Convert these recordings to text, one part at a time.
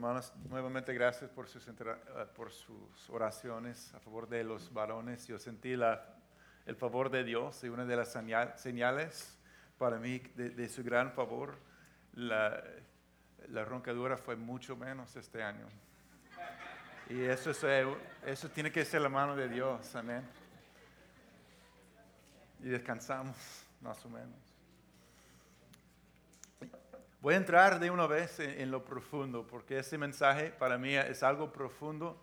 hermanos, nuevamente gracias por sus, eh, por sus oraciones a favor de los varones. Yo sentí la- el favor de Dios y una de las señal- señales para mí de, de su gran favor, la, la roncadura fue mucho menos este año. Y eso, es, eh, eso tiene que ser la mano de Dios, amén. Y descansamos, más o menos. Voy a entrar de una vez en, lo profundo, porque ese mensaje para mí es algo profundo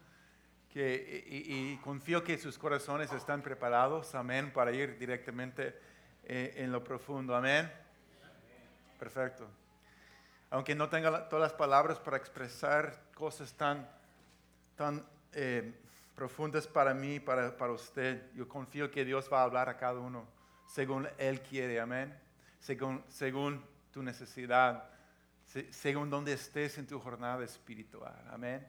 que, y, confío que sus corazones están preparados, amén, para ir directamente eh, en lo profundo, amén. Perfecto. Aunque no tenga todas las palabras para expresar cosas tan, tan eh, profundas para mí, para, para usted, yo confío que Dios va a hablar a cada uno según Él quiere, amén. Según, según tu necesidad, según donde estés en tu jornada espiritual, amén.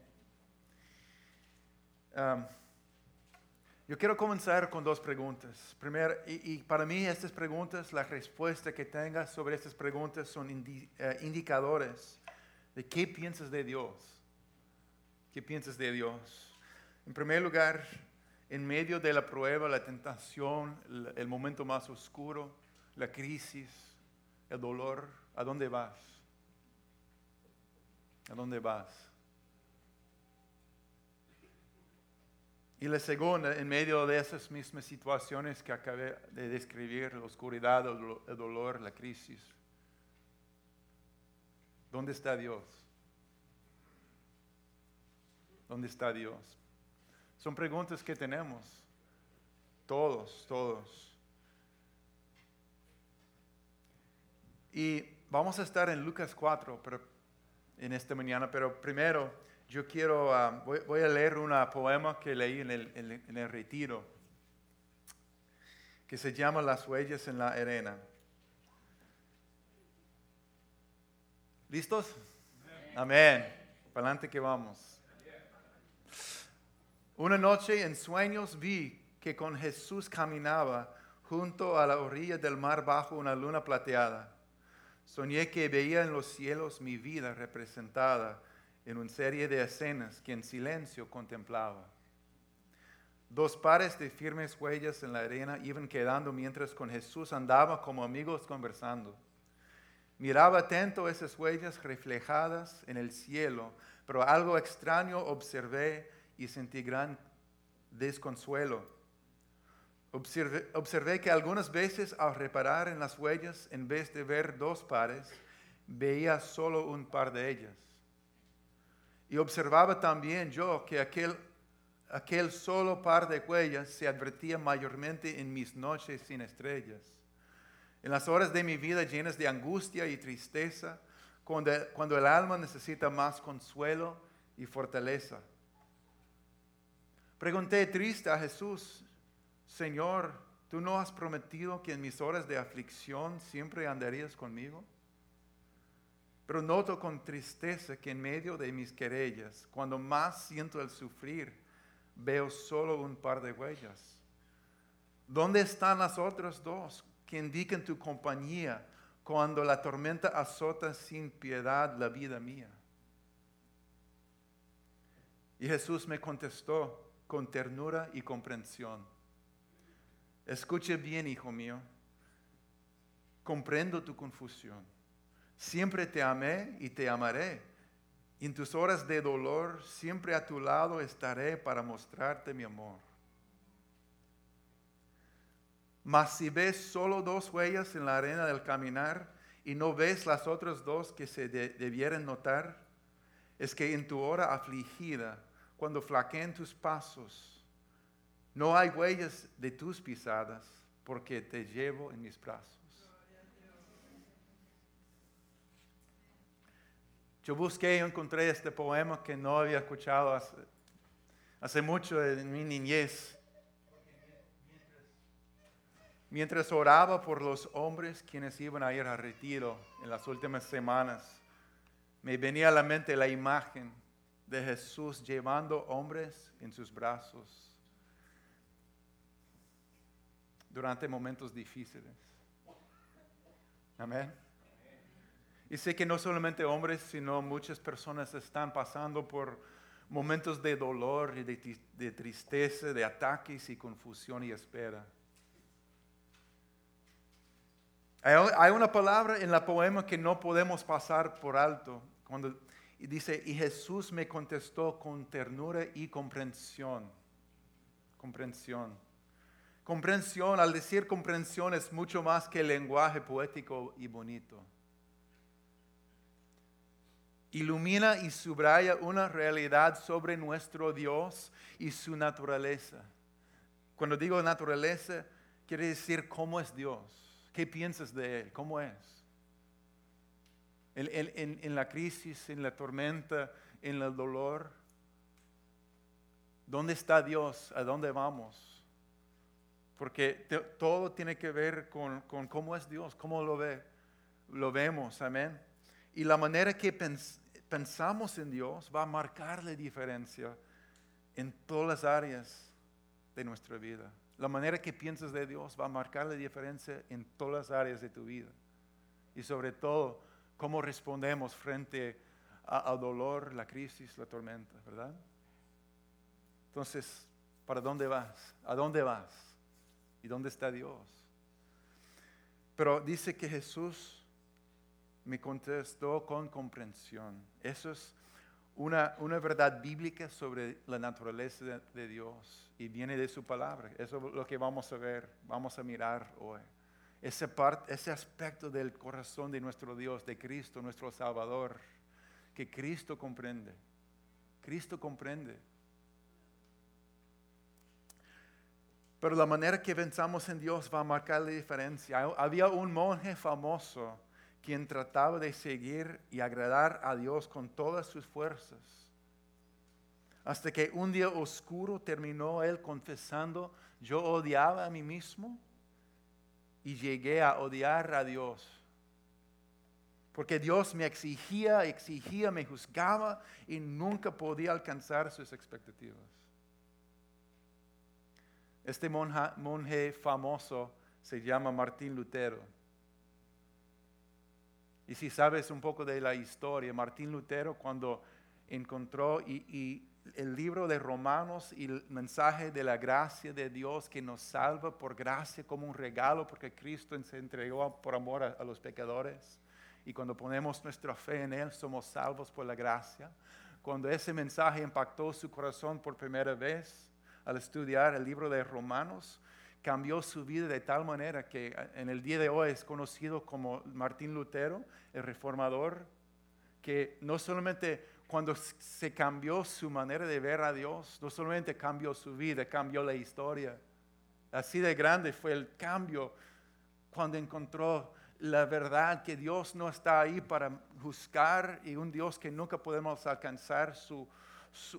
Yo quiero comenzar con dos preguntas. Primero, y, para mí estas preguntas, la respuesta que tengas sobre estas preguntas son eh, indicadores de qué piensas de Dios. ¿Qué piensas de Dios? En primer lugar, en medio de la prueba, la tentación, el, el momento más oscuro, la crisis, el dolor, ¿a dónde vas? ¿A dónde vas? Y la segunda, en medio de esas mismas situaciones que acabé de describir, la oscuridad, el do- el dolor, la crisis, ¿dónde está Dios? ¿Dónde está Dios? Son preguntas que tenemos, todos, todos. Y vamos a estar en Lucas 4 pero, en esta mañana, pero primero yo quiero, ah, voy, a leer un poema que leí en el, retiro, que se llama Las huellas en la arena. ¿Listos? Amén. Para adelante que vamos. Una noche en sueños vi que con Jesús caminaba junto a la orilla del mar bajo una luna plateada. Soñé que veía en los cielos mi vida representada en una serie de escenas que en silencio contemplaba. Dos pares de firmes huellas en la arena iban quedando mientras con Jesús andaba como amigos conversando. Miraba atento esas huellas reflejadas en el cielo, pero algo extraño observé y sentí gran desconsuelo. Observé, que algunas veces al reparar en las huellas, en vez de ver dos pares, veía solo un par de ellas. Y observaba también yo que aquel, aquel solo par de huellas se advertía mayormente en mis noches sin estrellas. En las horas de mi vida llenas de angustia y tristeza, cuando, cuando el alma necesita más consuelo y fortaleza. Pregunté triste a Jesús, Señor, ¿tú no has prometido que en mis horas de aflicción siempre andarías conmigo? Pero noto con tristeza que en medio de mis querellas, cuando más siento el sufrir, veo solo un par de huellas. ¿Dónde están las otras dos que indican tu compañía cuando la tormenta azota sin piedad la vida mía? Y Jesús me contestó con ternura y comprensión. Escuche bien, hijo mío. Comprendo tu confusión. Siempre te amé y te amaré. En tus horas de dolor siempre a tu lado estaré para mostrarte mi amor. Mas si ves solo dos huellas en la arena del caminar y no ves las otras dos que se de- debieran notar, es que en tu hora afligida, cuando flaqueen tus pasos, no hay huellas de tus pisadas, porque te llevo en mis brazos. Yo busqué y encontré este poema que no había escuchado hace, mucho en mi niñez. Mientras oraba por los hombres quienes iban a ir a retiro en las últimas semanas, me venía a la mente la imagen de Jesús llevando hombres en sus brazos durante momentos difíciles. Amén. Y sé que no solamente hombres, sino muchas personas están pasando por momentos de dolor y de, de tristeza, de ataques y confusión y espera. Hay una palabra en la poema que no podemos pasar por alto. Cuando dice, y Jesús me contestó con ternura y comprensión. Comprensión. Comprensión, al decir comprensión es mucho más que lenguaje poético y bonito. Ilumina y subraya una realidad sobre nuestro Dios y su naturaleza. Cuando digo naturaleza, quiere decir cómo es Dios ¿Qué piensas de Él? ¿Cómo es? En, la crisis, en la tormenta, en el dolor. ¿Dónde está Dios? ¿A dónde vamos? Porque todo tiene que ver con, cómo es Dios, cómo lo ve. Lo vemos, amén. Y la manera que pensamos en Dios va a marcar la diferencia en todas las áreas de nuestra vida. La manera que piensas de Dios va a marcar la diferencia en todas las áreas de tu vida. Y sobre todo, cómo respondemos frente al dolor, la crisis, la tormenta, ¿verdad? Entonces, ¿para dónde vas? ¿A dónde vas? ¿Y dónde está Dios? Pero dice que Jesús me contestó con comprensión. Eso es una, verdad bíblica sobre la naturaleza de, Dios y viene de su palabra. Eso es lo que vamos a ver, vamos a mirar hoy. Ese, ese aspecto del corazón de nuestro Dios, de Cristo, nuestro Salvador, que Cristo comprende. Cristo comprende. Pero la manera que pensamos en Dios va a marcar la diferencia. Había un monje famoso quien trataba de seguir y agradar a Dios con todas sus fuerzas. Hasta que un día oscuro terminó él confesando, yo odiaba a mí mismo y llegué a odiar a Dios. Porque Dios me exigía, exigía, me juzgaba y nunca podía alcanzar sus expectativas. Este monje famoso se llama Martín Lutero. Y si sabes un poco de la historia, Martín Lutero cuando encontró el libro de Romanos y el mensaje de la gracia de Dios que nos salva por gracia como un regalo porque Cristo se entregó por amor a los pecadores. Y cuando ponemos nuestra fe en Él, somos salvos por la gracia. Cuando ese mensaje impactó su corazón por primera vez al estudiar el libro de Romanos, cambió su vida de tal manera que en el día de hoy es conocido como Martín Lutero, el reformador, que no solamente cuando se cambió su manera de ver a Dios, no solamente cambió su vida, cambió la historia. Así de grande fue el cambio cuando encontró la verdad que Dios no está ahí para juzgar y un Dios que nunca podemos alcanzar su,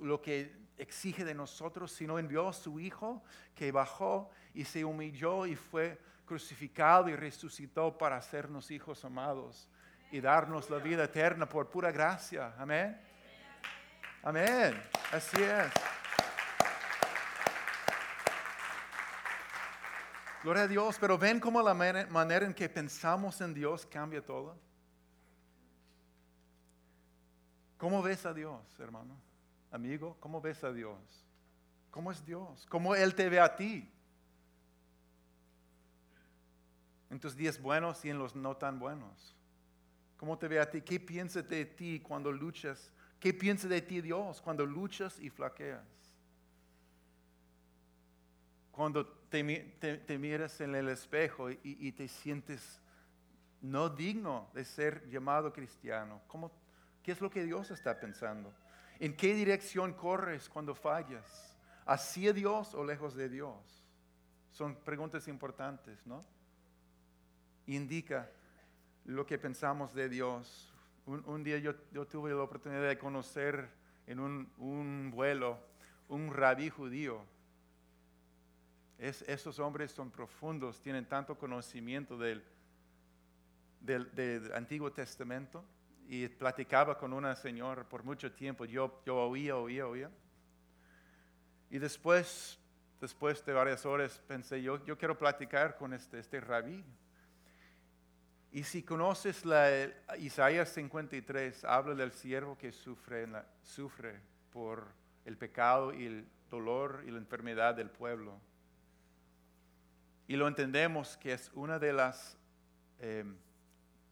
lo que exige de nosotros, sino envió su Hijo que bajó y se humilló y fue crucificado y resucitó para hacernos hijos amados y darnos la vida eterna por pura gracia. Amén. Amén. Así es. Gloria a Dios, pero ven cómo la manera en que pensamos en Dios cambia todo. ¿Cómo ves a Dios, hermano? Amigo, ¿cómo ves a Dios? ¿Cómo es Dios? ¿Cómo Él te ve a ti? En tus días buenos y en los no tan buenos. ¿Cómo te ve a ti? ¿Qué piensa de ti cuando luchas? ¿Qué piensa de ti Dios cuando luchas y flaqueas? Cuando te, miras en el espejo y, te sientes no digno de ser llamado cristiano. ¿Cómo, ¿Qué es lo que Dios está pensando? ¿En qué dirección corres cuando fallas? ¿Hacia Dios o lejos de Dios? Son preguntas importantes, ¿no? Indica lo que pensamos de Dios. Un, día yo, tuve la oportunidad de conocer en un, vuelo un rabí judío. Es, esos hombres son profundos, tienen tanto conocimiento del Antiguo Testamento y platicaba con una señora por mucho tiempo. Yo, yo oía, oía, oía. Y después, después de varias horas, pensé, yo, yo quiero platicar con este, este rabí. Y si conoces la, Isaías 53, habla del siervo que sufre, sufre por el pecado y el dolor y la enfermedad del pueblo. Y lo entendemos que es una de las eh,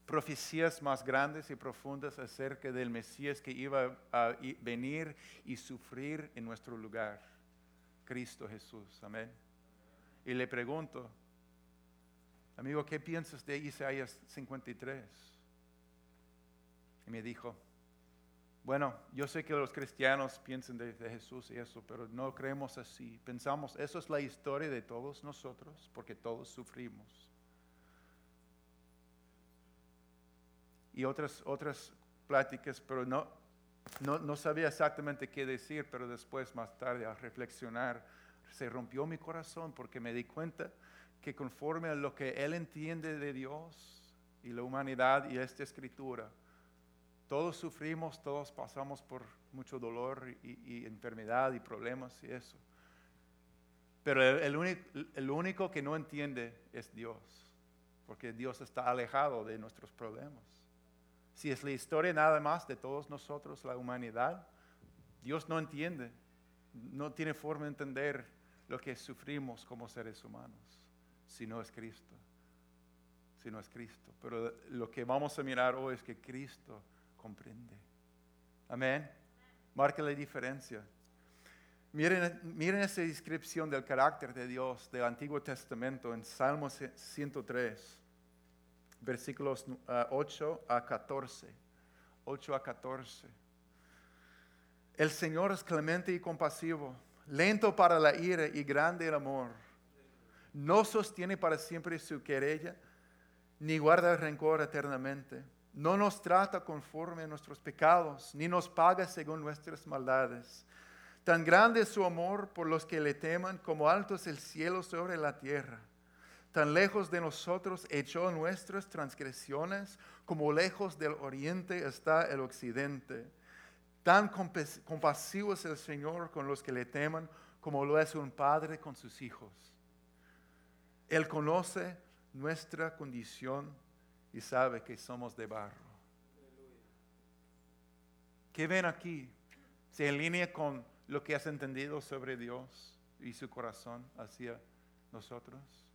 profecías más grandes y profundas acerca del Mesías que iba a venir y sufrir en nuestro lugar, Cristo Jesús. Amén. Y le pregunto, amigo, ¿qué piensas de Isaías 53? Y me dijo, bueno, yo sé que los cristianos piensan de, Jesús y eso, pero no creemos así. Pensamos, eso es la historia de todos nosotros, porque todos sufrimos. Y otras, otras pláticas, pero no, no, no sabía exactamente qué decir, pero después, más tarde, al reflexionar, se rompió mi corazón porque me di cuenta que conforme a lo que Él entiende de Dios y la humanidad y esta escritura, todos sufrimos, todos pasamos por mucho dolor y, enfermedad y problemas y eso. Pero el, único, el único que no entiende es Dios, porque Dios está alejado de nuestros problemas. Si es la historia nada más de todos nosotros, la humanidad, Dios no entiende, no tiene forma de entender lo que sufrimos como seres humanos si no es Cristo. Si no es Cristo. Pero lo que vamos a mirar hoy es que Cristo comprende. Amén. Marca la diferencia. Miren, miren esa descripción del carácter de Dios del Antiguo Testamento en Salmo 103, versículos 8 ah, a 14. 8 a 14. El Señor es clemente y compasivo, lento para la ira y grande el amor no sostiene para siempre su querella, ni guarda rencor eternamente. No nos trata conforme a nuestros pecados, ni nos paga según nuestras maldades. Tan grande es su amor por los que le teman, como alto es el cielo sobre la tierra. Tan lejos de nosotros echó nuestras transgresiones, como lejos del oriente está el occidente. Tan compasivo es el Señor con los que le teman, como lo es un padre con sus hijos. Él conoce nuestra condición y sabe que somos de barro. ¿Qué ven aquí? ¿Se alinea con lo que has entendido sobre Dios y su corazón hacia nosotros?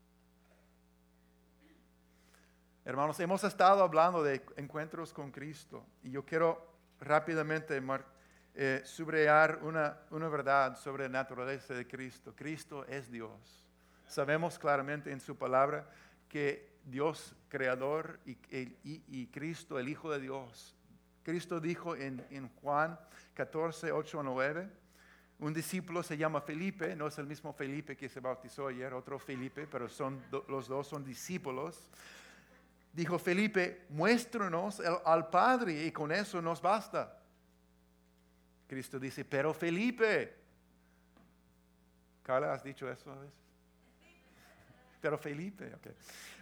Hermanos, hemos estado hablando de encuentros con Cristo y yo quiero rápidamente eh, subrayar una, una verdad sobre la naturaleza de Cristo. Cristo es Dios. Sabemos claramente en su palabra que Dios creador y, Cristo, el Hijo de Dios. Cristo dijo en, Juan 14, 8 a 9, un discípulo se llama Felipe, no es el mismo Felipe que se bautizó ayer, otro Felipe, pero son, los dos son discípulos. Dijo Felipe, muéstranos al Padre y con eso nos basta. Cristo dice, pero Felipe, Carla, ¿has dicho eso a veces? Pero Felipe, ok.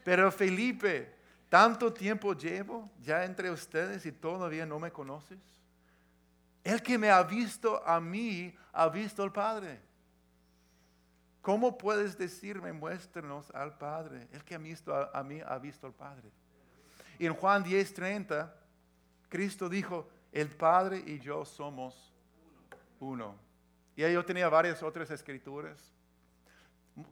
Pero Felipe, tanto tiempo llevo ya entre ustedes y todavía no me conoces. El que me ha visto a mí, ha visto al Padre. ¿Cómo puedes decirme, muéstranos al Padre? El que ha visto a, mí, ha visto al Padre. Y en Juan 10:30, Cristo dijo, el Padre y yo somos uno. Y yo tenía varias otras escrituras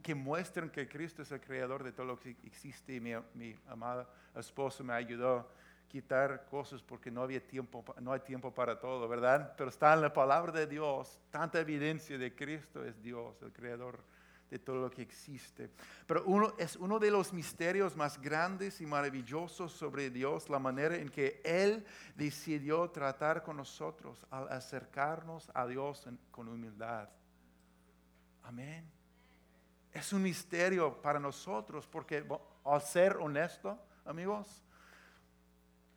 que muestran que Cristo es el creador de todo lo que existe. Y mi, mi amada esposa me ayudó a quitar cosas porque no había tiempo, no hay tiempo para todo, ¿verdad? Pero está en la palabra de Dios, tanta evidencia de Cristo es Dios, el creador de todo lo que existe. Pero uno, es uno de los misterios más grandes y maravillosos sobre Dios, la manera en que Él decidió tratar con nosotros al acercarnos a Dios con humildad. Amén es un misterio para nosotros porque al ser honesto, amigos,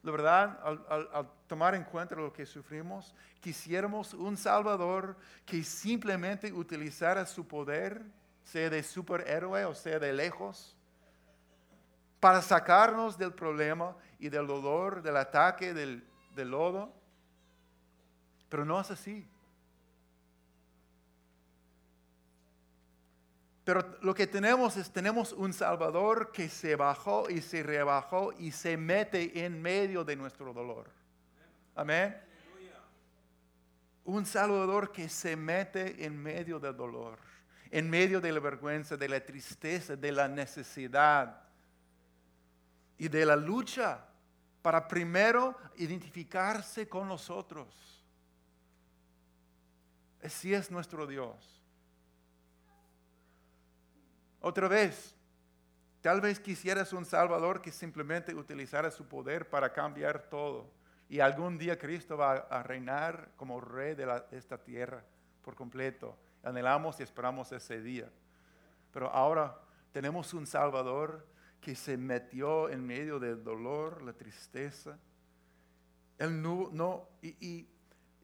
la verdad, al, tomar en cuenta lo que sufrimos, quisiéramos un Salvador que simplemente utilizara su poder, sea de superhéroe o sea de lejos, para sacarnos del problema y del dolor, del ataque, del, del lodo. Pero no es así. Pero lo que tenemos es, tenemos un Salvador que se bajó y se rebajó y se mete en medio de nuestro dolor. Amén. Un Salvador que se mete en medio del dolor, en medio de la vergüenza, de la tristeza, de la necesidad y de la lucha para primero identificarse con nosotros. Así es nuestro Dios. Otra vez, tal vez quisieras un Salvador que simplemente utilizara su poder para cambiar todo. Y algún día Cristo va a reinar como rey de, esta tierra por completo. Anhelamos y esperamos ese día. Pero ahora tenemos un Salvador que se metió en medio del dolor, la tristeza. Él no, no y,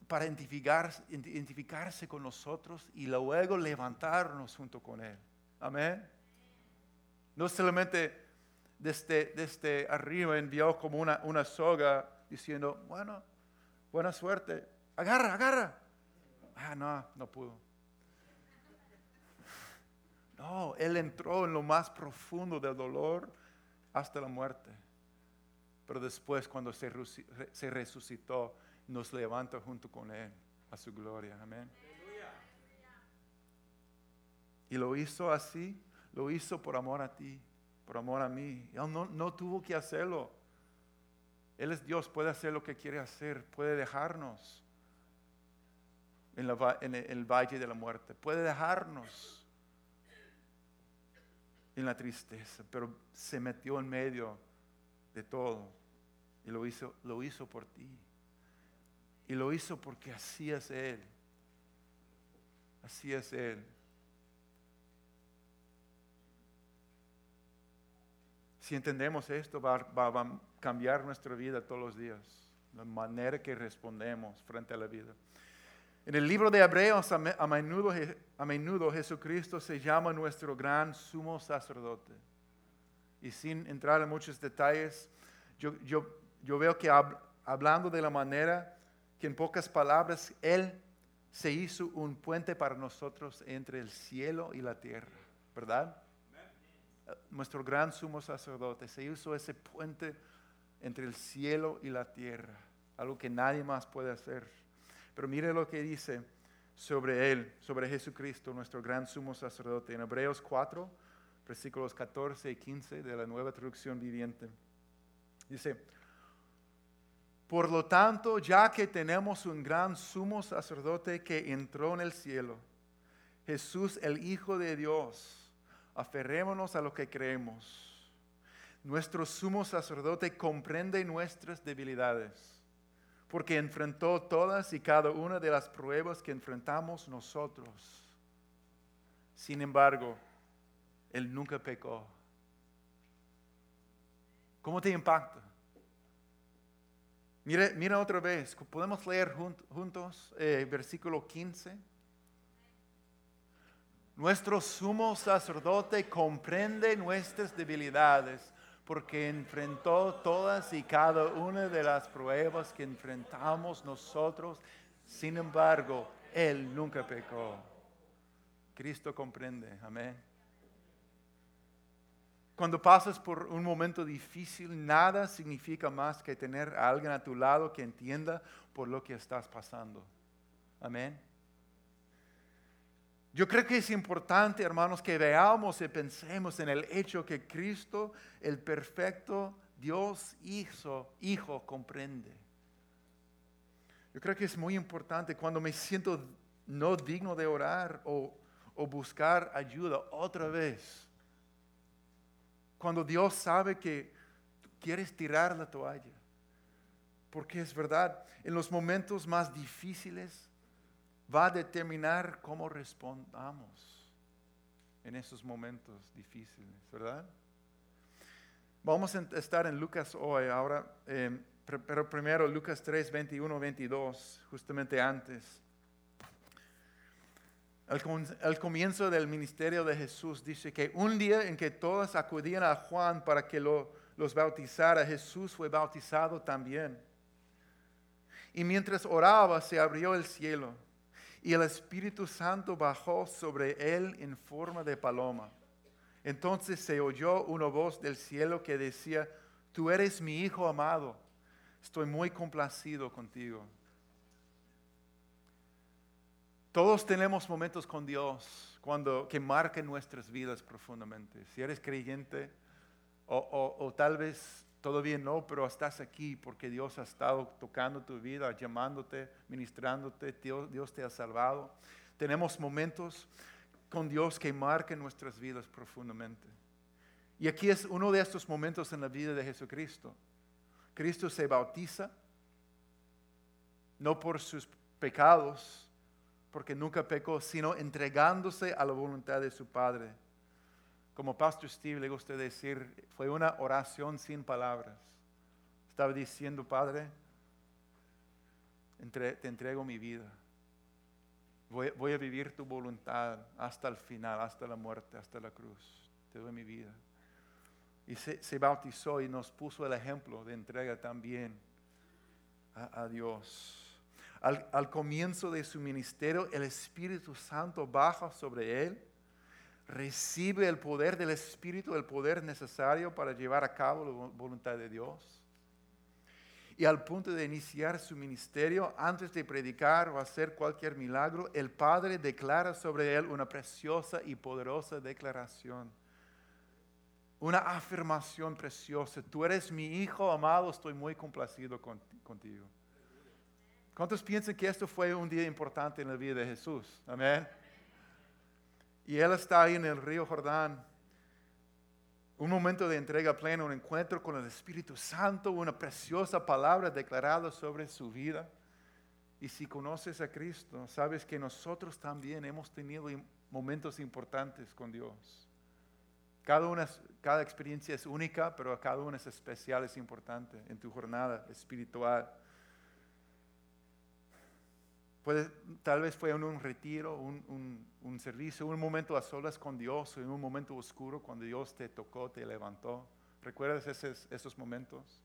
para identificarse con nosotros y luego levantarnos junto con Él. Amén. No solamente desde, desde arriba envió como una, una soga diciendo, bueno, buena suerte, agarra, agarra. Ah, no, no pudo. No, Él entró en lo más profundo del dolor hasta la muerte. Pero después, cuando se, resucitó, nos levanta junto con Él a su gloria. Amén. Y lo hizo así, lo hizo por amor a ti, por amor a mí. Él no, no tuvo que hacerlo. Él es Dios, puede hacer lo que quiere hacer, puede dejarnos en el valle de la muerte, puede dejarnos en la tristeza, pero se metió en medio de todo y lo hizo, lo hizo por ti. Y lo hizo porque así es Él. Así es Él. Si entendemos esto, va, a cambiar nuestra vida todos los días, la manera que respondemos frente a la vida. En el libro de Hebreos, a menudo, a menudo Jesucristo se llama nuestro gran sumo sacerdote. Y sin entrar en muchos detalles, yo, yo, yo veo que hablando de la manera que en pocas palabras Él se hizo un puente para nosotros entre el cielo y la tierra, ¿verdad? nuestro gran sumo sacerdote, se hizo ese puente entre el cielo y la tierra, algo que nadie más puede hacer. Pero mire lo que dice sobre él, sobre Jesucristo, nuestro gran sumo sacerdote, en Hebreos 4, versículos 14 y 15 de la nueva traducción viviente. Dice, por lo tanto, ya que tenemos un gran sumo sacerdote que entró en el cielo, Jesús el Hijo de Dios, aferrémonos a lo que creemos. Nuestro sumo sacerdote comprende nuestras debilidades, porque enfrentó todas y cada una de las pruebas que enfrentamos nosotros. Sin embargo, Él nunca pecó. ¿Cómo te impacta? Mira, mira otra vez, podemos leer juntos eh, versículo 15. Nuestro sumo sacerdote comprende nuestras debilidades porque enfrentó todas y cada una de las pruebas que enfrentamos nosotros. Sin embargo, Él nunca pecó. Cristo comprende, amén. Cuando pasas por un momento difícil, nada significa más que tener a alguien a tu lado que entienda por lo que estás pasando. Amén. Yo creo que es importante, hermanos, que veamos y pensemos en el hecho que Cristo, el perfecto Dios hizo, Hijo, comprende. Yo creo que es muy importante cuando me siento no digno de orar o, o buscar ayuda otra vez. Cuando Dios sabe que quieres tirar la toalla. Porque es verdad, en los momentos más difíciles, va a determinar cómo respondamos en esos momentos difíciles, ¿verdad? Vamos a estar en Lucas hoy, ahora, em, pero primero Lucas 3, 21, 22, justamente antes. Al, comienzo del ministerio de Jesús dice que un día en que todos acudían a Juan para que los bautizara, Jesús fue bautizado también. Y mientras oraba se abrió el cielo y el Espíritu Santo bajó sobre él en forma de paloma. Entonces se oyó una voz del cielo que decía, tú eres mi Hijo amado, estoy muy complacido contigo. Todos tenemos momentos con Dios cuando, que marquen nuestras vidas profundamente. Si eres creyente o, o tal vez todavía no, pero estás aquí porque Dios ha estado tocando tu vida, llamándote, ministrándote, Dios, Dios te ha salvado. Tenemos momentos con Dios que marquen nuestras vidas profundamente. Y aquí es uno de estos momentos en la vida de Jesucristo. Cristo se bautiza, no por sus pecados, porque nunca pecó, sino entregándose a la voluntad de su Padre como Pastor Steve le gusta decir, fue una oración sin palabras. Estaba diciendo, Padre, te entrego mi vida. Voy, a vivir tu voluntad hasta el final, hasta la muerte, hasta la cruz. Te doy mi vida. Y se, bautizó y nos puso el ejemplo de entrega también a, Dios. Al, al comienzo de su ministerio, el Espíritu Santo baja sobre él recibe el poder del Espíritu, el poder necesario para llevar a cabo la voluntad de Dios. Y al punto de iniciar su ministerio, antes de predicar o hacer cualquier milagro, el Padre declara sobre él una preciosa y poderosa declaración. Una afirmación preciosa. Tú eres mi hijo amado, estoy muy complacido contigo. ¿Cuántos piensan que esto fue un día importante en la vida de Jesús? Amén. Y él está ahí en el río Jordán. Un momento de entrega plena, un encuentro con el Espíritu Santo, una preciosa palabra declarada sobre su vida. Y si conoces a Cristo, sabes que nosotros también hemos tenido momentos importantes con Dios. Cada, una, cada experiencia es única, pero cada una es especial, es importante en tu jornada espiritual tal vez fue un retiro, un, servicio, un momento a solas con Dios, en un momento oscuro cuando Dios te tocó, te levantó. ¿Recuerdas esos, esos momentos?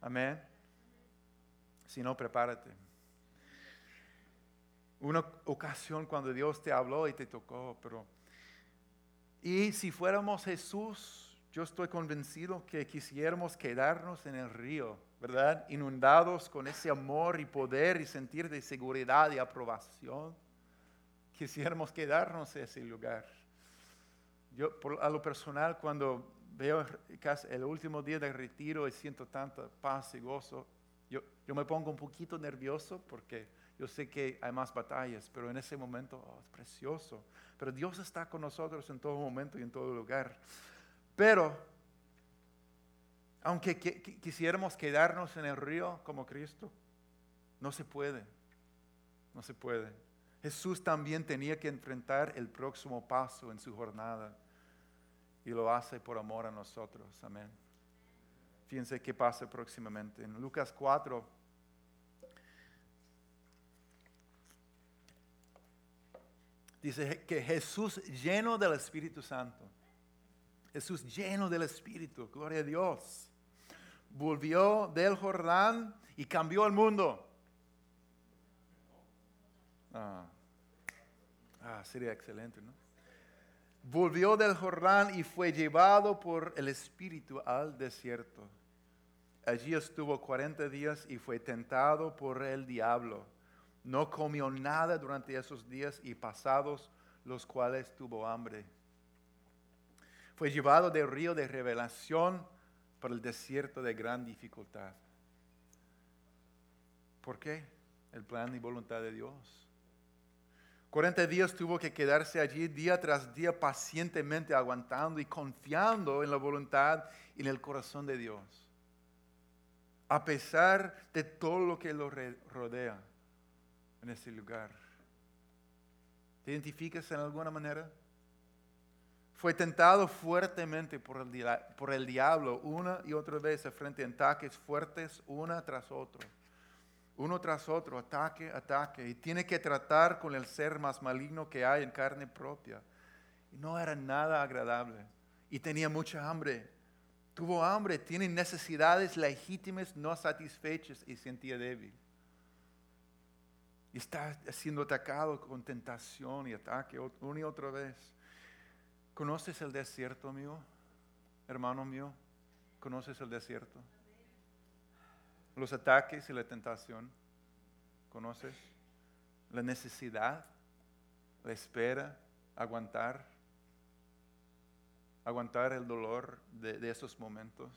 Amén. Si no, prepárate. Una ocasión cuando Dios te habló y te tocó, pero... Y si fuéramos Jesús, yo estoy convencido que quisiéramos quedarnos en el río ¿verdad? Inundados con ese amor y poder y sentir de seguridad y aprobación. Quisiéramos quedarnos en ese lugar. Yo, a lo personal, cuando veo el último día de retiro y siento tanta paz y gozo, yo, yo me pongo un poquito nervioso porque yo sé que hay más batallas, pero en ese momento oh, es precioso. Pero Dios está con nosotros en todo momento y en todo lugar. Pero aunque quisiéramos quedarnos en el río como Cristo, no se puede. No se puede. Jesús también tenía que enfrentar el próximo paso en su jornada y lo hace por amor a nosotros. Amén. Fíjense qué pasa próximamente. En Lucas 4, dice que Jesús lleno del Espíritu Santo. Jesús lleno del Espíritu, gloria a Dios volvió del Jordán y cambió el mundo. Ah, ah, sería excelente, ¿no? Volvió del Jordán y fue llevado por el Espíritu al desierto. Allí estuvo 40 días y fue tentado por el diablo. No comió nada durante esos días y pasados los cuales tuvo hambre. Fue llevado del río de revelación por el desierto de gran dificultad. ¿Por qué? El plan y voluntad de Dios. 40 días tuvo que quedarse allí día tras día pacientemente aguantando y confiando en la voluntad y en el corazón de Dios. A pesar de todo lo que lo rodea en ese lugar. ¿Te identificas en alguna manera? Fue tentado fuertemente por el, por el diablo una y otra vez frente a ataques fuertes, una tras otro. Uno tras otro, ataque, ataque. Y tiene que tratar con el ser más maligno que hay en carne propia. Y no era nada agradable. Y tenía mucha hambre. Tuvo hambre, tiene necesidades legítimas no satisfechas y sentía débil. y está siendo atacado con tentación y ataque una y otra vez. ¿Conoces el desierto mío, hermano mío? ¿Conoces el desierto? Los ataques y la tentación. ¿Conoces? La necesidad, la espera, aguantar, aguantar el dolor de, de esos momentos.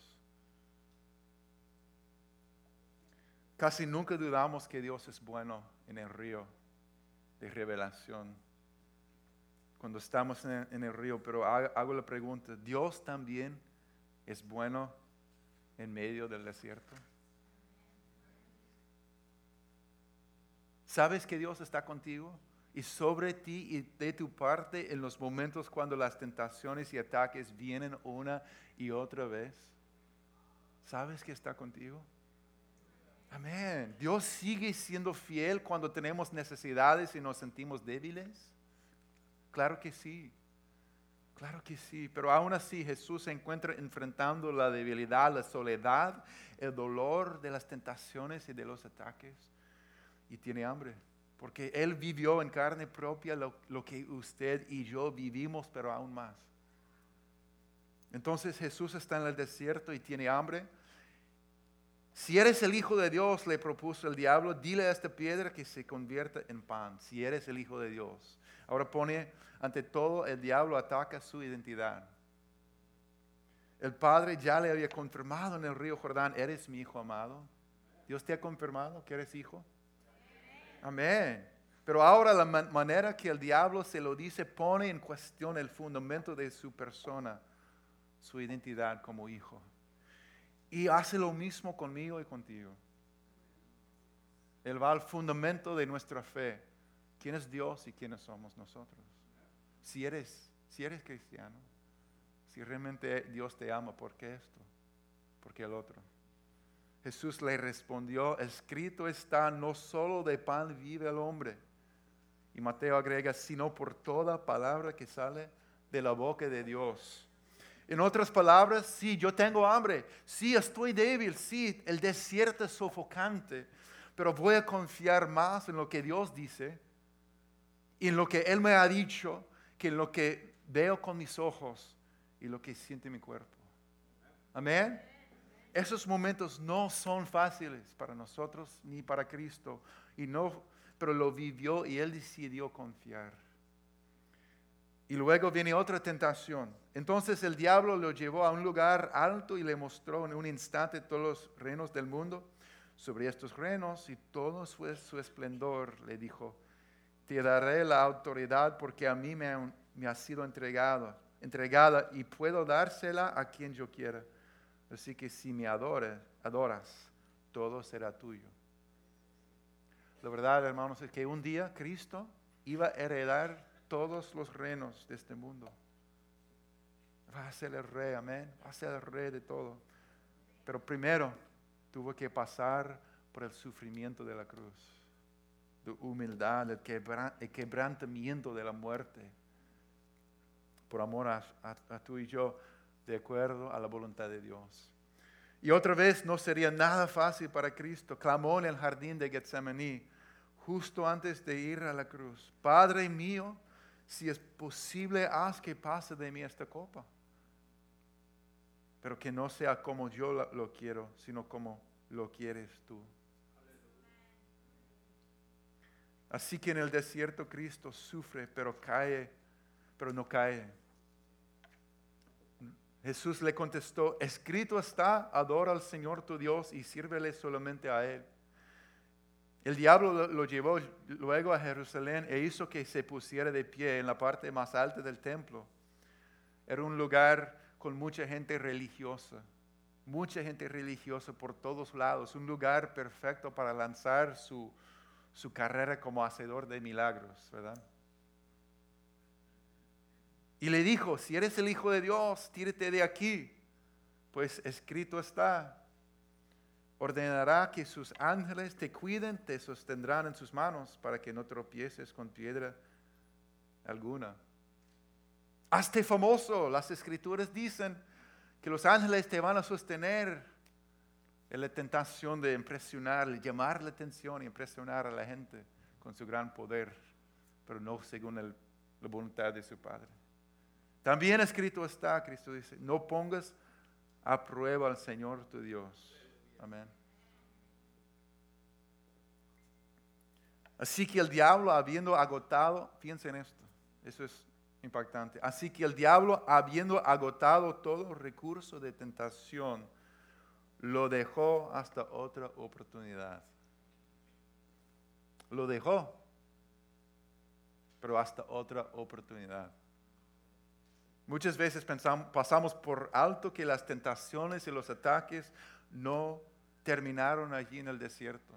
Casi nunca dudamos que Dios es bueno en el río de revelación. Cuando estamos en, el río, pero hago la pregunta, ¿Dios también es bueno en medio del desierto? ¿Sabes que Dios está contigo? Y sobre ti y de tu parte en los momentos cuando las tentaciones y ataques vienen una y otra vez. ¿Sabes que está contigo? Amén. Dios sigue siendo fiel cuando tenemos necesidades y nos sentimos débiles. Claro que sí. Claro que sí, pero aún así Jesús se encuentra enfrentando la debilidad, la soledad, el dolor de las tentaciones y de los ataques y tiene hambre, porque Él vivió en carne propia lo, que usted y yo vivimos, pero aún más. Entonces Jesús está en el desierto y tiene hambre si eres el Hijo de Dios, le propuso el diablo, dile a esta piedra que se convierta en pan, si eres el Hijo de Dios. Ahora pone, ante todo, el diablo ataca su identidad. El Padre ya le había confirmado en el río Jordán, eres mi Hijo amado. Dios te ha confirmado que eres hijo. Amén. Pero ahora la manera que el diablo se lo dice pone en cuestión el fundamento de su persona, su identidad como hijo. Y hace lo mismo conmigo y contigo. Él va al fundamento de nuestra fe. ¿Quién es Dios y quiénes somos nosotros? Si eres, si eres cristiano, si realmente Dios te ama, ¿por qué esto? ¿Por qué el otro? Jesús le respondió, escrito está, no solo de pan vive el hombre. Y Mateo agrega, sino por toda palabra que sale de la boca de Dios. En otras palabras, sí, yo tengo hambre, sí, estoy débil, sí, el desierto es sofocante, pero voy a confiar más en lo que Dios dice y en lo que Él me ha dicho que en lo que veo con mis ojos y lo que siente mi cuerpo. Amén. Esos momentos no son fáciles para nosotros ni para Cristo, y no, pero lo vivió y Él decidió confiar. Y luego viene otra tentación. Entonces el diablo lo llevó a un lugar alto y le mostró en un instante todos los reinos del mundo. Sobre estos reinos y todo su, esplendor le dijo, te daré la autoridad porque a mí me, ha sido entregado, entregada y puedo dársela a quien yo quiera. Así que si me adores, adoras, todo será tuyo. La verdad, hermanos, es que un día Cristo iba a heredar todos los reinos de este mundo. Va a ser el rey, amén. Va a ser el rey de todo. Pero primero tuvo que pasar por el sufrimiento de la cruz, de humildad, el, quebrantamiento de la muerte, por amor a, a tú y yo, de acuerdo a la voluntad de Dios. Y otra vez no sería nada fácil para Cristo. Clamó en el jardín de Getsemaní, justo antes de ir a la cruz. Padre mío, si es posible, haz que pase de mí esta copa. Pero que no sea como yo lo quiero, sino como lo quieres tú. Así que en el desierto Cristo sufre, pero cae, pero no cae. Jesús le contestó, escrito está, adora al Señor tu Dios y sírvele solamente a Él. El diablo lo, llevó luego a Jerusalén e hizo que se pusiera de pie en la parte más alta del templo. Era un lugar con mucha gente religiosa, mucha gente religiosa por todos lados, un lugar perfecto para lanzar su, su carrera como hacedor de milagros, ¿verdad? Y le dijo, si eres el Hijo de Dios, tírate de aquí, pues escrito está, Ordenará que sus ángeles te cuiden, te sostendrán en sus manos para que no tropieces con piedra alguna. Hazte famoso. Las escrituras dicen que los ángeles te van a sostener en la tentación de impresionar, llamar la atención y impresionar a la gente con su gran poder, pero no según el- la voluntad de su Padre. También escrito está, Cristo dice, no pongas a prueba al Señor tu Dios. Amén. Así que el diablo, habiendo agotado, fíjense en esto, eso es impactante. Así que el diablo, habiendo agotado todo recurso de tentación, lo dejó hasta otra oportunidad. Lo dejó, pero hasta otra oportunidad. Muchas veces pensamos, pasamos por alto que las tentaciones y los ataques no terminaron allí en el desierto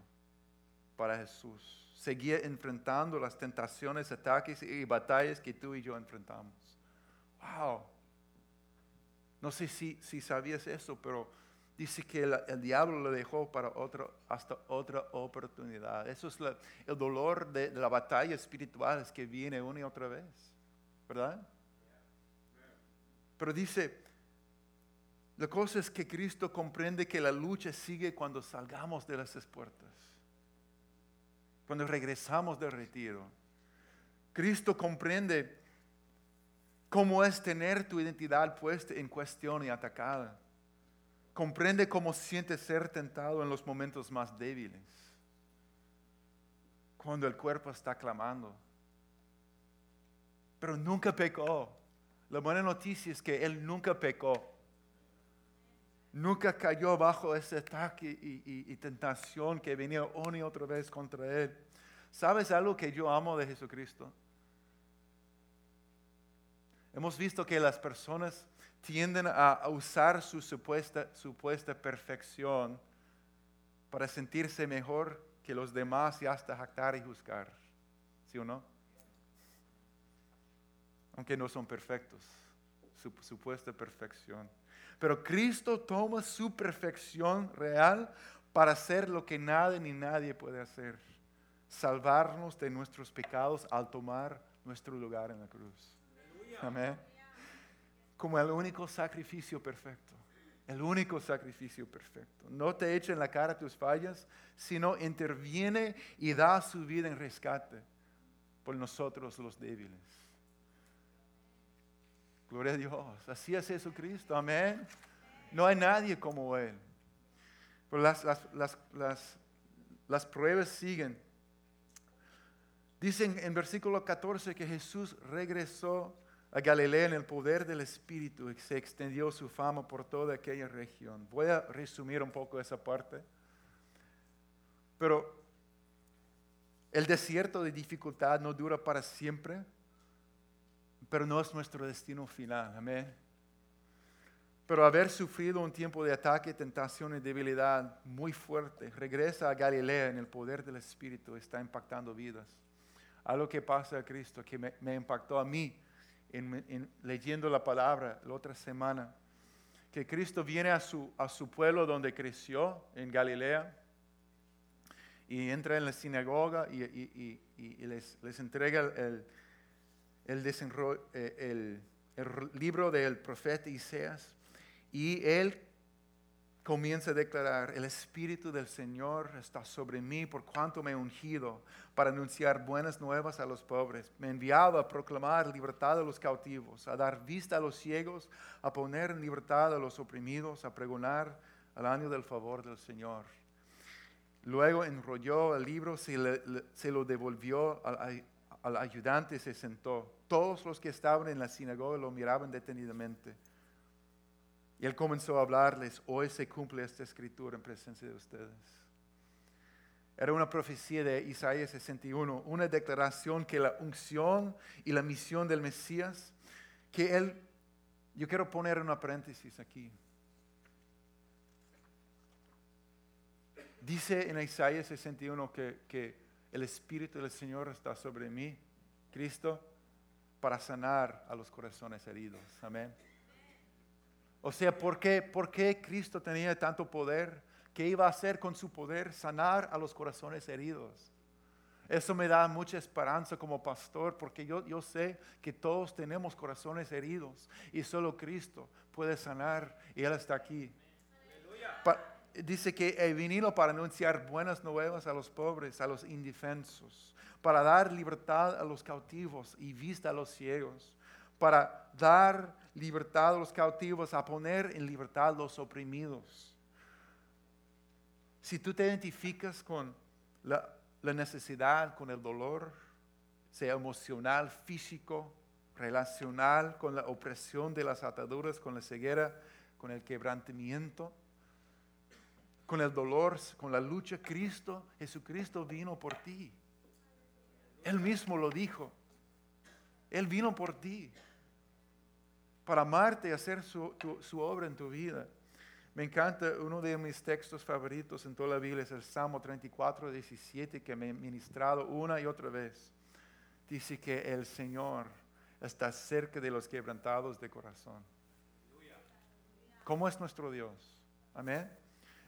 para Jesús. Seguía enfrentando las tentaciones, ataques y batallas que tú y yo enfrentamos. Wow. No sé si, si sabías eso, pero dice que el, diablo lo dejó para otro, hasta otra oportunidad. Eso es el dolor de, de la batalla espiritual, es que viene una y otra vez. ¿Verdad? Pero dice, la cosa es que Cristo comprende que la lucha sigue cuando salgamos de las puertas, cuando regresamos del retiro. Cristo comprende cómo es tener tu identidad puesta en cuestión y atacada. Comprende cómo siente ser tentado en los momentos más débiles, cuando el cuerpo está clamando. Pero nunca pecó. La buena noticia es que Él nunca pecó. Nunca cayó bajo ese ataque y, y- tentación que venía una y otra vez contra Él. ¿Sabes algo que yo amo de Jesucristo? Hemos visto que las personas tienden a, usar su supuesta, supuesta perfección para sentirse mejor que los demás y hasta jactar y juzgar. ¿Sí o no? aunque no son perfectos, su supuesta perfección. Pero Cristo toma su perfección real para hacer lo que nada ni nadie puede hacer, salvarnos de nuestros pecados al tomar nuestro lugar en la cruz. Amén. Como el único sacrificio perfecto, el único sacrificio perfecto. No te echa en la cara tus fallas, sino interviene y da su vida en rescate por nosotros los débiles. Gloria a Dios. Así es Jesucristo. Amén. No hay nadie como Él. Pero las, las, pruebas siguen. Dicen en versículo 14 que Jesús regresó a Galilea en el poder del Espíritu se extendió su fama por toda aquella región. Voy a resumir un poco esa parte. Pero el desierto de dificultad no dura para siempre pero no es nuestro destino final. Amén. Pero haber sufrido un tiempo de ataque, tentación y debilidad muy fuerte, regresa a Galilea en el poder del Espíritu, está impactando vidas. Algo que pasa a Cristo, que me impactó a mí en, en leyendo la palabra la otra semana, que Cristo viene a su, a su pueblo donde creció, en Galilea, y entra en la sinagoga y, y- y- les, les entrega el- eh, el- el libro del profeta Isaías y él comienza a declarar, el Espíritu del Señor está sobre mí por cuanto me he ungido para anunciar buenas nuevas a los pobres. Me ha enviado a proclamar libertad a los cautivos, a dar vista a los ciegos, a poner en libertad a los oprimidos, a pregonar al año del favor del Señor. Luego enrolló el libro, se, se lo devolvió al, al ayudante y se sentó. Todos los que estaban en la sinagoga lo miraban detenidamente. Y él comenzó a hablarles, hoy se cumple esta escritura en presencia de ustedes. Era una profecía de Isaías 61, una declaración que la unción y la misión del Mesías, que él, yo quiero poner una paréntesis aquí. Dice en Isaías 61 que, que el Espíritu del Señor está sobre mí, Cristo, para sanar a los corazones heridos. Amén. O sea, ¿por qué, ¿por qué Cristo tenía tanto poder? ¿Qué iba a hacer con su poder? Sanar a los corazones heridos. Eso me da mucha esperanza como pastor porque yo, yo sé que todos tenemos corazones heridos y solo Cristo puede sanar y Él está aquí. Dice que he venido para anunciar buenas nuevas a los pobres, a los indefensos, para dar libertad a los cautivos y vista a los ciegos, para dar libertad a los cautivos, a poner en libertad a los oprimidos. Si tú te identificas con la, necesidad, con el dolor, sea emocional, físico, relacional, con la opresión de las ataduras, con la ceguera, con el quebrantamiento, con el dolor, con la lucha, Cristo, Jesucristo vino por ti. Él mismo lo dijo. Él vino por ti para amarte y hacer su, su, obra en tu vida. Me encanta uno de mis textos favoritos en toda la Biblia, es el Salmo 34, 17, que me he ministrado una y otra vez. Dice que el Señor está cerca de los quebrantados de corazón. ¿Cómo es nuestro Dios? Amén.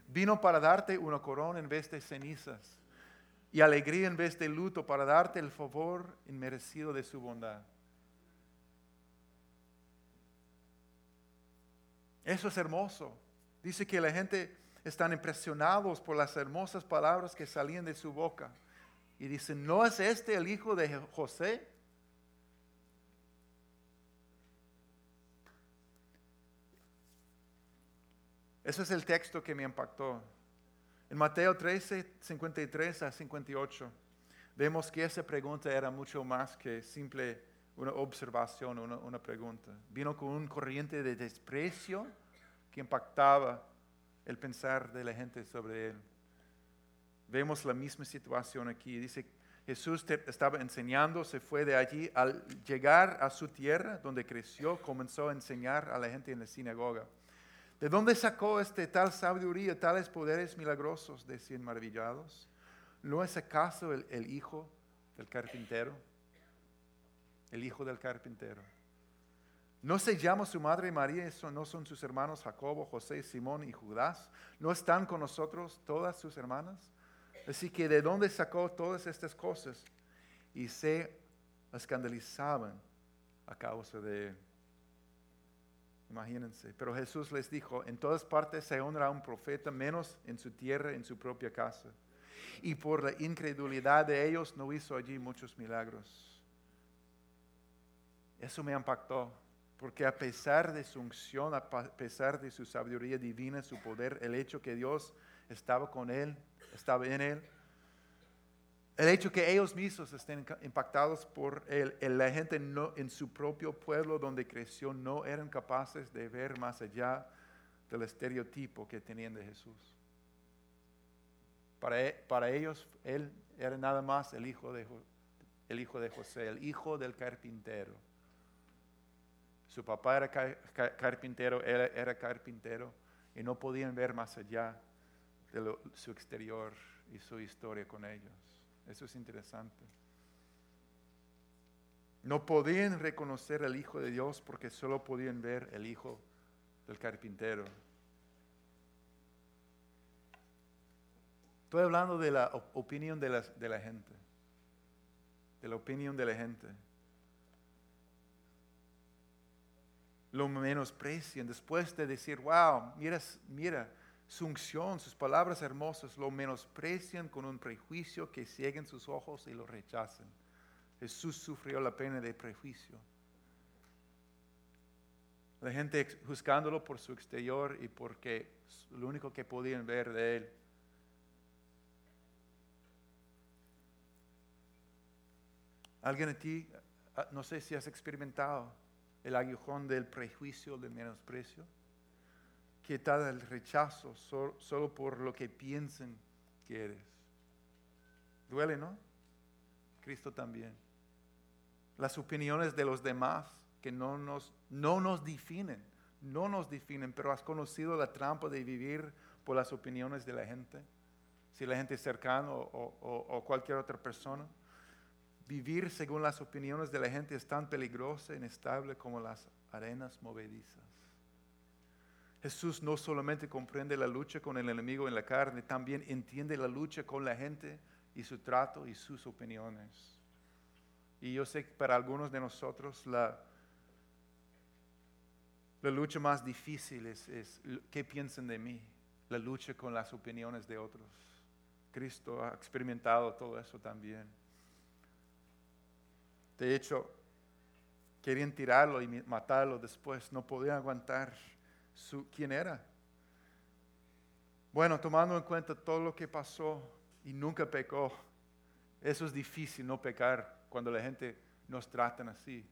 Vino para darte una corona en vez de cenizas y alegría en vez de luto, para darte el favor inmerecido de su bondad. Eso es hermoso. Dice que la gente están impresionados por las hermosas palabras que salían de su boca. Y dicen, ¿no es este el hijo de José? Ese es el texto que me impactó. En Mateo 13, 53 a 58, vemos que esa pregunta era mucho más que simple una observación, una, una pregunta. Vino con un corriente de desprecio que impactaba el pensar de la gente sobre él. Vemos la misma situación aquí. Dice, Jesús estaba enseñando, se fue de allí. Al llegar a su tierra, donde creció, comenzó a enseñar a la gente en la sinagoga. ¿De dónde sacó este tal sabiduría, tales poderes milagrosos? Decían maravillados. ¿No es acaso el, el hijo del carpintero? El hijo del carpintero. ¿No se llama su madre María? ¿Eso no son sus hermanos Jacobo, José, Simón y Judas? ¿No están con nosotros todas sus hermanas? Así que de dónde sacó todas estas cosas y se escandalizaban a causa de él. Imagínense. Pero Jesús les dijo, en todas partes se honra a un profeta, menos en su tierra, en su propia casa. Y por la incredulidad de ellos no hizo allí muchos milagros. Eso me impactó, porque a pesar de su unción, a pesar de su sabiduría divina, su poder, el hecho que Dios estaba con él, estaba en él, el hecho que ellos mismos estén impactados por él, la gente no, en su propio pueblo donde creció no eran capaces de ver más allá del estereotipo que tenían de Jesús. Para, e, para ellos, él era nada más el hijo, de, el hijo de José, el hijo del carpintero. Su papá era carpintero, él era carpintero, y no podían ver más allá de su exterior y su historia con ellos. Eso es interesante. No podían reconocer al Hijo de Dios porque solo podían ver el Hijo del carpintero. Estoy hablando de la opinión de la, de la gente. De la opinión de la gente. Lo menosprecian después de decir, wow, mira, mira, su unción, sus palabras hermosas, lo menosprecian con un prejuicio que cieguen sus ojos y lo rechazan. Jesús sufrió la pena de prejuicio. La gente juzgándolo por su exterior y porque lo único que podían ver de él. Alguien de ti, ah, no sé si has experimentado el aguijón del prejuicio, del menosprecio que tal el rechazo solo, por lo que piensen que eres. Duele, ¿no? Cristo también. Las opiniones de los demás que no nos, no nos definen, no nos definen, pero has conocido la trampa de vivir por las opiniones de la gente, si la gente es cercana o, o cualquier otra persona. Vivir según las opiniones de la gente es tan peligroso e inestable como las arenas movedizas. Jesús no solamente comprende la lucha con el enemigo en la carne, también entiende la lucha con la gente y su trato y sus opiniones. Y yo sé que para algunos de nosotros la, la lucha más difícil es, es qué piensan de mí, la lucha con las opiniones de otros. Cristo ha experimentado todo eso también. De hecho, querían tirarlo y matarlo después, no podían aguantar su, quién era. Bueno, tomando en cuenta todo lo que pasó y nunca pecó, eso es difícil no pecar cuando la gente nos trata así,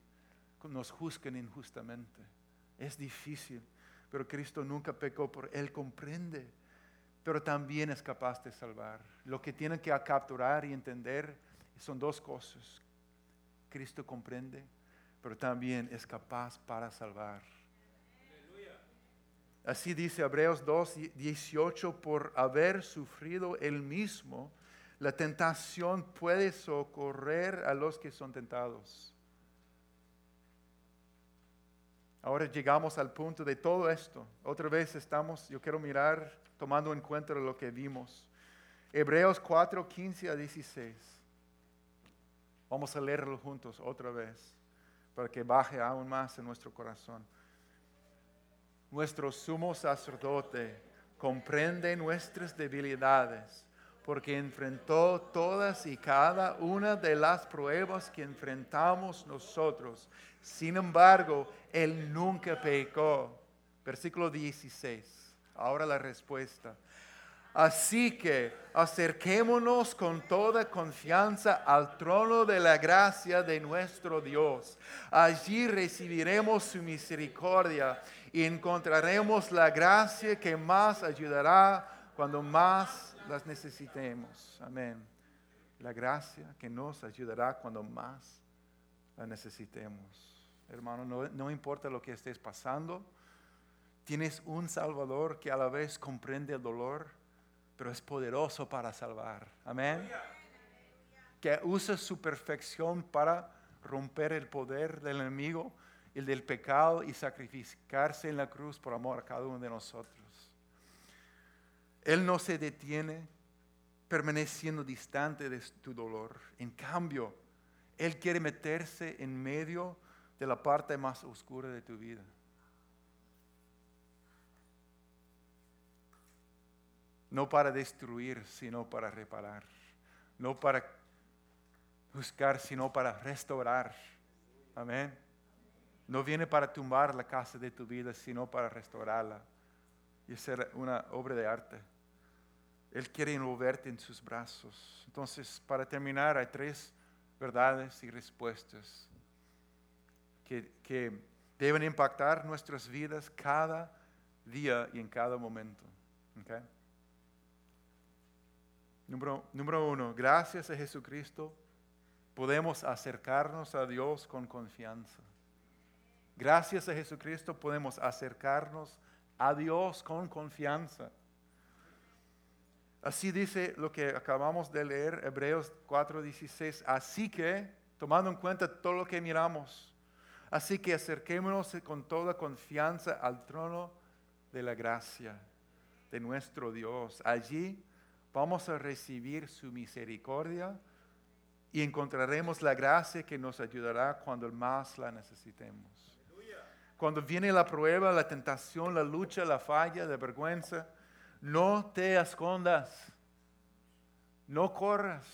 nos juzgan injustamente. Es difícil, pero Cristo nunca pecó, por Él comprende, pero también es capaz de salvar. Lo que tienen que capturar y entender son dos cosas. Cristo comprende, pero también es capaz para salvar. Así dice Hebreos 2, 18, por haber sufrido él mismo, la tentación puede socorrer a los que son tentados. Ahora llegamos al punto de todo esto. Otra vez estamos, yo quiero mirar tomando en cuenta lo que vimos. Hebreos 4, 15 a 16. Vamos a leerlo juntos otra vez para que baje aún más en nuestro corazón. Nuestro sumo sacerdote comprende nuestras debilidades porque enfrentó todas y cada una de las pruebas que enfrentamos nosotros. Sin embargo, Él nunca pecó. Versículo 16. Ahora la respuesta. Así que acerquémonos con toda confianza al trono de la gracia de nuestro Dios. Allí recibiremos su misericordia y encontraremos la gracia que más ayudará cuando más las necesitemos. Amén. La gracia que nos ayudará cuando más la necesitemos. Hermano, no, no importa lo que estés pasando, tienes un Salvador que a la vez comprende el dolor, pero es poderoso para salvar. Amén. Que usa su perfección para romper el poder del enemigo, el del pecado y sacrificarse en la cruz por amor a cada uno de nosotros. Él no se detiene permaneciendo distante de tu dolor. En cambio, Él quiere meterse en medio de la parte más oscura de tu vida. No para destruir, sino para reparar. No para buscar, sino para restaurar. Amén. No viene para tumbar la casa de tu vida, sino para restaurarla y hacer una obra de arte. Él quiere envolverte en sus brazos. Entonces, para terminar, hay tres verdades y respuestas que, deben impactar nuestras vidas cada día y en cada momento. Número, número uno, gracias a Jesucristo podemos acercarnos a Dios con confianza. Gracias a Jesucristo podemos acercarnos a Dios con confianza. Así dice lo que acabamos de leer, Hebreos 4:16. Así que, tomando en cuenta todo lo que miramos, así que acerquémonos con toda confianza al trono de la gracia de nuestro Dios. Allí vamos a recibir su misericordia y encontraremos la gracia que nos ayudará cuando más la necesitemos. Cuando viene la prueba, la tentación, la lucha, la falla, la vergüenza, no te escondas, no corras,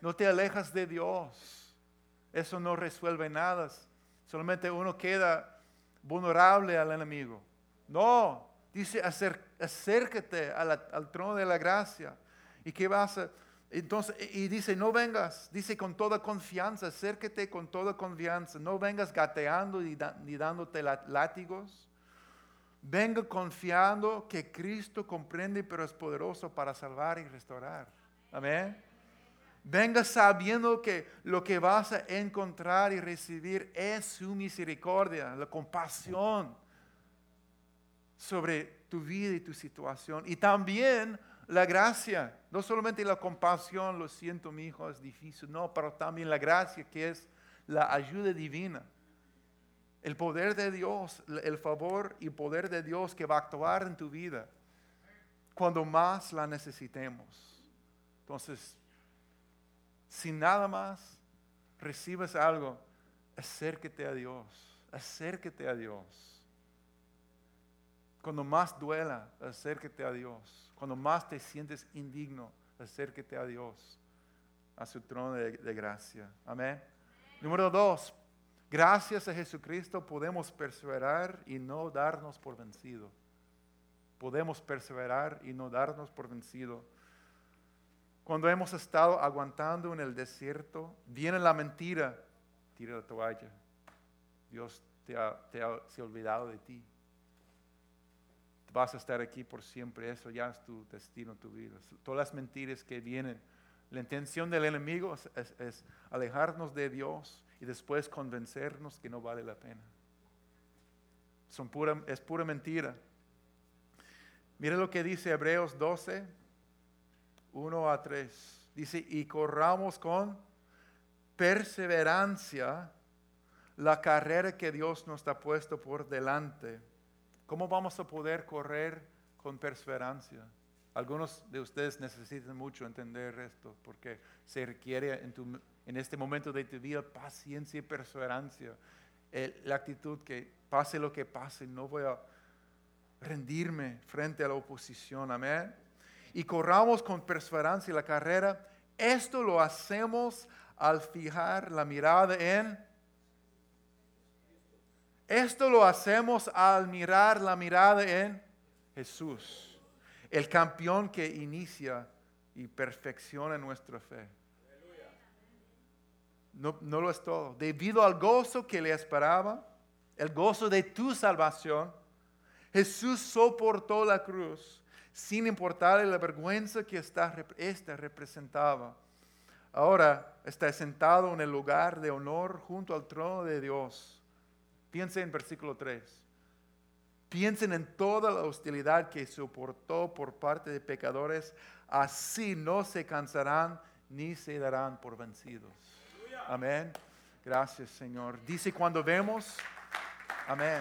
no te alejas de Dios. Eso no resuelve nada. Solamente uno queda vulnerable al enemigo. No, dice acércate al trono de la gracia. ¿Y qué vas a entonces, y dice, no vengas, dice con toda confianza, acérquete con toda confianza, no vengas gateando ni, dándote látigos. Venga confiando que Cristo comprende pero es poderoso para salvar y restaurar. Amén. Venga sabiendo que lo que vas a encontrar y recibir es su misericordia, la compasión sobre tu vida y tu situación. Y también la gracia, no solamente la compasión, lo siento mi hijo, es difícil, no, pero también la gracia que es la ayuda divina. El poder de Dios, el favor y poder de Dios que va a actuar en tu vida cuando más la necesitemos. Entonces, si nada más recibes algo, acérquete a Dios, acérquete a Dios. Cuando más duela, acérquete a Dios. Cuando más te sientes indigno, acérquete a Dios, a su trono de, gracia. Amén. Número dos, gracias a Jesucristo podemos perseverar y no darnos por vencido. Podemos perseverar y no darnos por vencido. Cuando hemos estado aguantando en el desierto, viene la mentira, tira la toalla. Dios se ha olvidado de ti. Vas a estar aquí por siempre, eso ya es tu destino, tu vida. Todas las mentiras que vienen. La intención del enemigo es, alejarnos de Dios y después convencernos que no vale la pena. Son pura, es pura mentira. Mire lo que dice Hebreos 12, 1 a 3. Dice, y corramos con perseverancia la carrera que Dios nos ha puesto por delante. ¿Cómo vamos a poder correr con perseverancia? Algunos de ustedes necesitan mucho entender esto porque se requiere en, en este momento de tu vida paciencia y perseverancia. la actitud que pase lo que pase, no voy a rendirme frente a la oposición. Amén. Y corramos con perseverancia la carrera. Esto lo hacemos al fijar la mirada en esto lo hacemos al mirar la mirada en Jesús, el campeón que inicia y perfecciona nuestra fe. No, no, lo es todo. Debido al gozo que le esperaba, el gozo de tu salvación, Jesús soportó la cruz sin importarle la vergüenza que esta, esta representaba. Ahora está sentado en el lugar de honor junto al trono de Dios Piensen en versículo 3. Piensen en toda la hostilidad que soportó por parte de pecadores, así no se cansarán ni se darán por vencidos. Amén. Gracias, Señor. Dice cuando vemos, amén.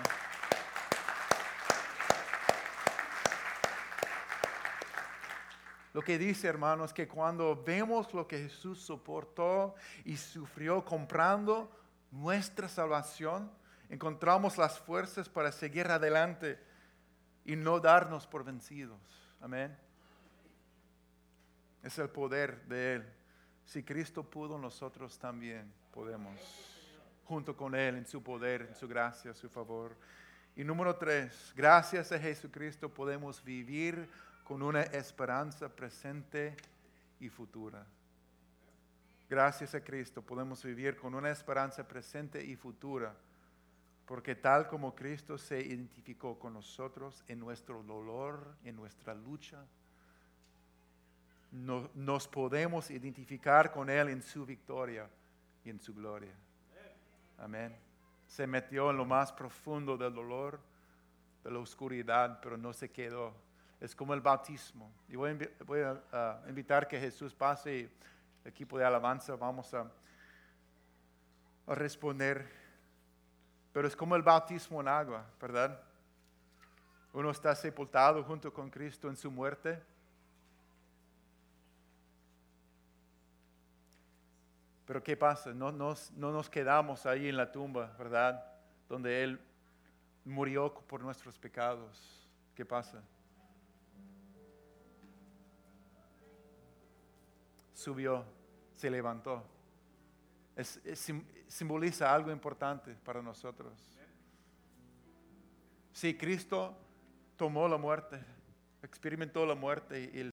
Lo que dice, hermanos, que cuando vemos lo que Jesús soportó y sufrió comprando nuestra salvación, encontramos las fuerzas para seguir adelante y no darnos por vencidos. Amén. Es el poder de Él. Si Cristo pudo, nosotros también podemos, junto con Él, en su poder, en su gracia, su favor. Y número tres, gracias a Jesucristo podemos vivir con una esperanza presente y futura. Gracias a Cristo podemos vivir con una esperanza presente y futura porque tal como Cristo se identificó con nosotros en nuestro dolor, en nuestra lucha, nos podemos identificar con Él en su victoria y en su gloria. Amén. Se metió en lo más profundo del dolor, de la oscuridad, pero no se quedó. Es como el bautismo. Y voy a, invitar que Jesús pase y el equipo de alabanza vamos a responder pero es como el bautismo en agua, ¿verdad? Uno está sepultado junto con Cristo en su muerte. Pero ¿qué pasa? No nos, no nos quedamos ahí en la tumba, ¿verdad? Donde Él murió por nuestros pecados. ¿Qué pasa? Subió, se levantó simboliza algo importante para nosotros. Si Cristo tomó la muerte, experimentó la muerte y el